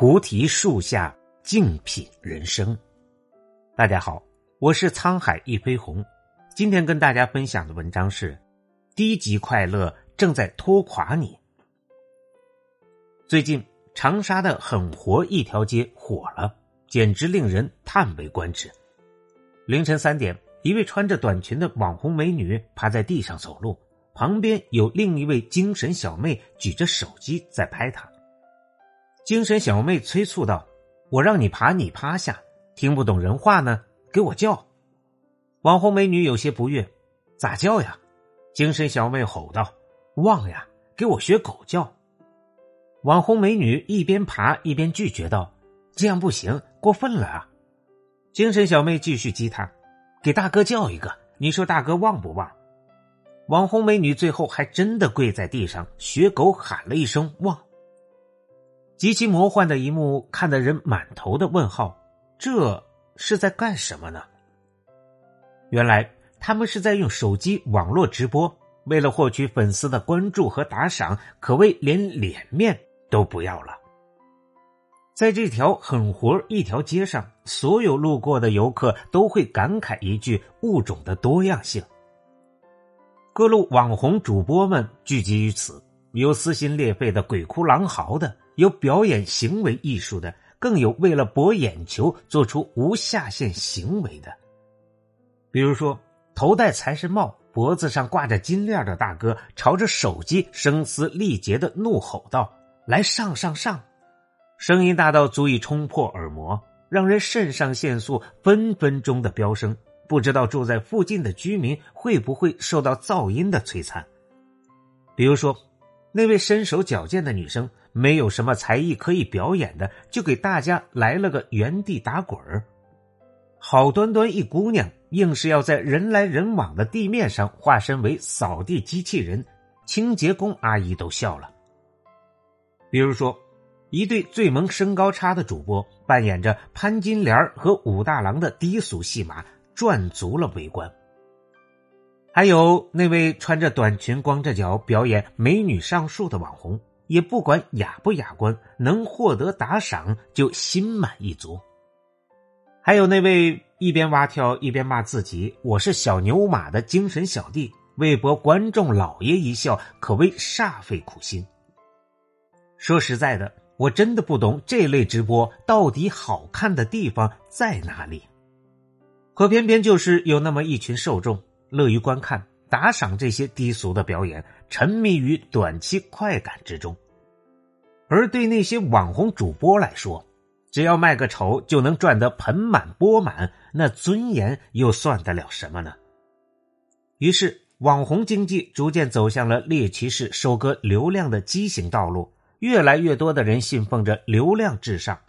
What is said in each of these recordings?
菩提树下静品人生。大家好，我是沧海一飞鸿。今天跟大家分享的文章是：低级快乐正在拖垮你。最近长沙的狠活一条街火了，简直令人叹为观止。凌晨三点，一位穿着短裙的网红美女趴在地上走路，旁边有另一位精神小妹举着手机在拍她。精神小妹催促道：“我让你爬，你趴下，听不懂人话呢，给我叫。”网红美女有些不悦：“咋叫呀？”精神小妹吼道：“旺呀，给我学狗叫。”网红美女一边爬一边拒绝道：“这样不行，过分了啊！”精神小妹继续激他：“给大哥叫一个，你说大哥旺不旺？”网红美女最后还真的跪在地上学狗喊了一声“旺”。极其魔幻的一幕，看得人满头的问号。这是在干什么呢？原来他们是在用手机网络直播，为了获取粉丝的关注和打赏，可谓连脸面都不要了。在这条狠活一条街上，所有路过的游客都会感慨一句：“物种的多样性。”各路网红主播们聚集于此，有撕心裂肺的鬼哭狼嚎的。有表演行为艺术的，更有为了博眼球做出无下限行为的。比如说，头戴财神帽、脖子上挂着金链的大哥，朝着手机声嘶力竭的怒吼道：“来上上上！”声音大到足以冲破耳膜，让人肾上腺素分分钟的飙升。不知道住在附近的居民会不会受到噪音的摧残？比如说，那位身手矫健的女生。没有什么才艺可以表演的，就给大家来了个原地打滚儿。好端端一姑娘，硬是要在人来人往的地面上化身为扫地机器人，清洁工阿姨都笑了。比如说，一对最萌身高差的主播扮演着潘金莲和武大郎的低俗戏码，赚足了围观。还有那位穿着短裙、光着脚表演美女上树的网红。也不管雅不雅观，能获得打赏就心满意足。还有那位一边蛙跳一边骂自己“我是小牛马”的精神小弟，为博观众老爷一笑，可谓煞费苦心。说实在的，我真的不懂这类直播到底好看的地方在哪里，可偏偏就是有那么一群受众乐于观看。打赏这些低俗的表演，沉迷于短期快感之中；而对那些网红主播来说，只要卖个丑就能赚得盆满钵满，那尊严又算得了什么呢？于是，网红经济逐渐走向了猎奇式收割流量的畸形道路。越来越多的人信奉着流量至上，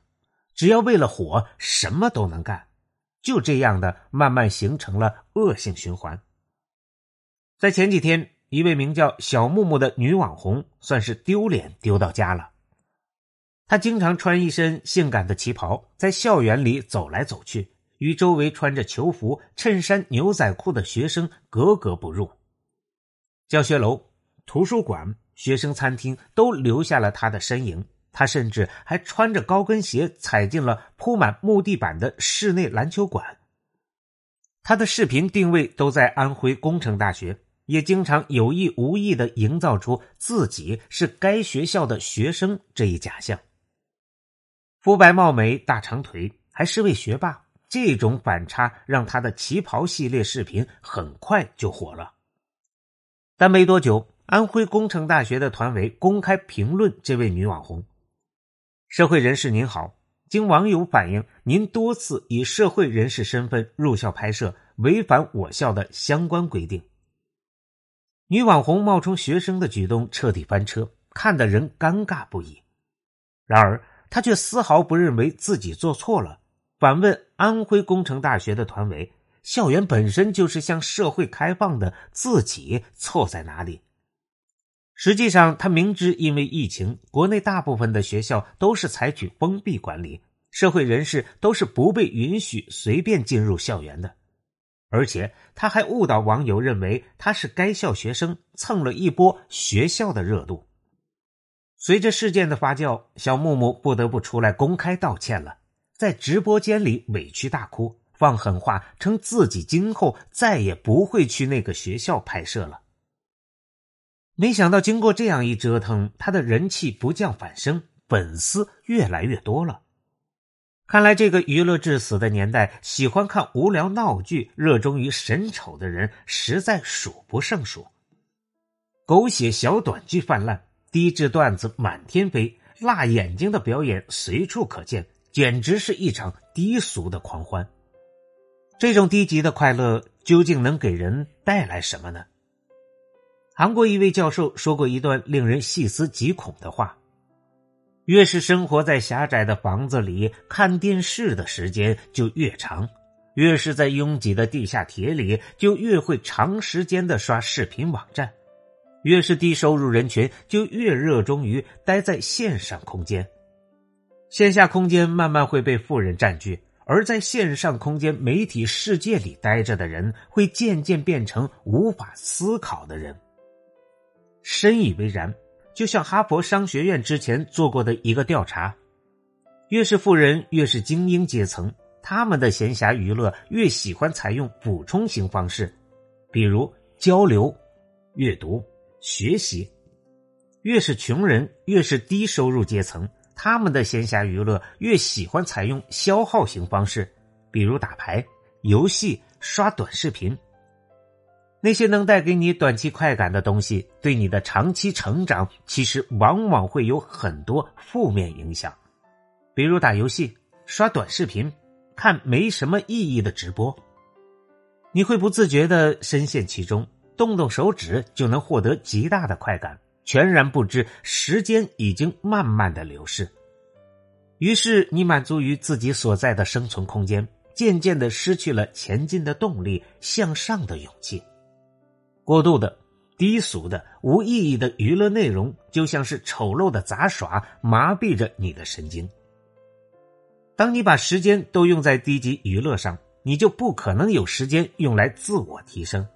只要为了火，什么都能干。就这样的，慢慢形成了恶性循环。在前几天，一位名叫小木木的女网红算是丢脸丢到家了。她经常穿一身性感的旗袍，在校园里走来走去，与周围穿着球服、衬衫、牛仔裤的学生格格不入。教学楼、图书馆、学生餐厅都留下了她的身影。她甚至还穿着高跟鞋踩进了铺满木地板的室内篮球馆。她的视频定位都在安徽工程大学。也经常有意无意的营造出自己是该学校的学生这一假象。肤白貌美、大长腿，还是位学霸，这种反差让他的旗袍系列视频很快就火了。但没多久，安徽工程大学的团委公开评论这位女网红：“社会人士您好，经网友反映，您多次以社会人士身份入校拍摄，违反我校的相关规定。”女网红冒充学生的举动彻底翻车，看得人尴尬不已。然而，她却丝毫不认为自己做错了，反问安徽工程大学的团委：“校园本身就是向社会开放的，自己错在哪里？”实际上，他明知因为疫情，国内大部分的学校都是采取封闭管理，社会人士都是不被允许随便进入校园的。而且他还误导网友认为他是该校学生，蹭了一波学校的热度。随着事件的发酵，小木木不得不出来公开道歉了，在直播间里委屈大哭，放狠话，称自己今后再也不会去那个学校拍摄了。没想到经过这样一折腾，他的人气不降反升，粉丝越来越多了。看来这个娱乐至死的年代，喜欢看无聊闹剧、热衷于神丑的人实在数不胜数。狗血小短剧泛滥，低质段子满天飞，辣眼睛的表演随处可见，简直是一场低俗的狂欢。这种低级的快乐究竟能给人带来什么呢？韩国一位教授说过一段令人细思极恐的话：越是生活在狭窄的房子里，看电视的时间就越长；越是在拥挤的地下铁里，就越会长时间的刷视频网站；越是低收入人群，就越热衷于待在线上空间。线下空间慢慢会被富人占据，而在线上空间媒体世界里待着的人，会渐渐变成无法思考的人。深以为然，就像哈佛商学院之前做过的一个调查：越是富人，越是精英阶层，他们的闲暇娱乐越喜欢采用补充型方式，比如交流、阅读、学习；越是穷人，越是低收入阶层，他们的闲暇娱乐越喜欢采用消耗型方式，比如打牌、游戏、刷短视频。那些能带给你短期快感的东西，对你的长期成长其实往往会有很多负面影响，比如打游戏、刷短视频、看没什么意义的直播，你会不自觉的深陷其中，动动手指就能获得极大的快感，全然不知时间已经慢慢的流逝。于是你满足于自己所在的生存空间，渐渐的失去了前进的动力、向上的勇气。过度的、低俗的、无意义的娱乐内容，就像是丑陋的杂耍，麻痹着你的神经。当你把时间都用在低级娱乐上，你就不可能有时间用来自我提升。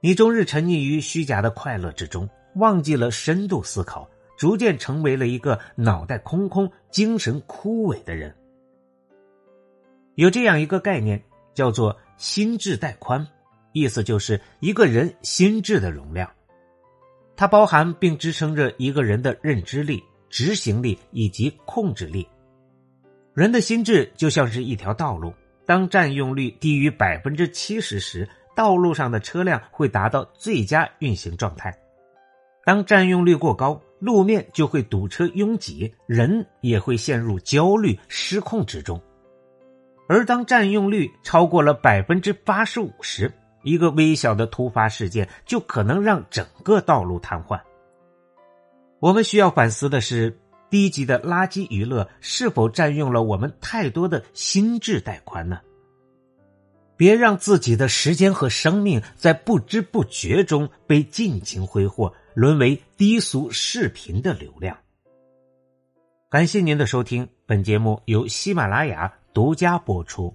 你终日沉溺于虚假的快乐之中，忘记了深度思考，逐渐成为了一个脑袋空空、精神枯萎的人。有这样一个概念，叫做“心智带宽”。意思就是一个人心智的容量，它包含并支撑着一个人的认知力、执行力以及控制力。人的心智就像是一条道路，当占用率低于百分之七十时，道路上的车辆会达到最佳运行状态；当占用率过高，路面就会堵车拥挤，人也会陷入焦虑失控之中；而当占用率超过了百分之八十五时，一个微小的突发事件就可能让整个道路瘫痪。我们需要反思的是，低级的垃圾娱乐是否占用了我们太多的心智带宽呢？别让自己的时间和生命在不知不觉中被尽情挥霍，沦为低俗视频的流量。感谢您的收听，本节目由喜马拉雅独家播出。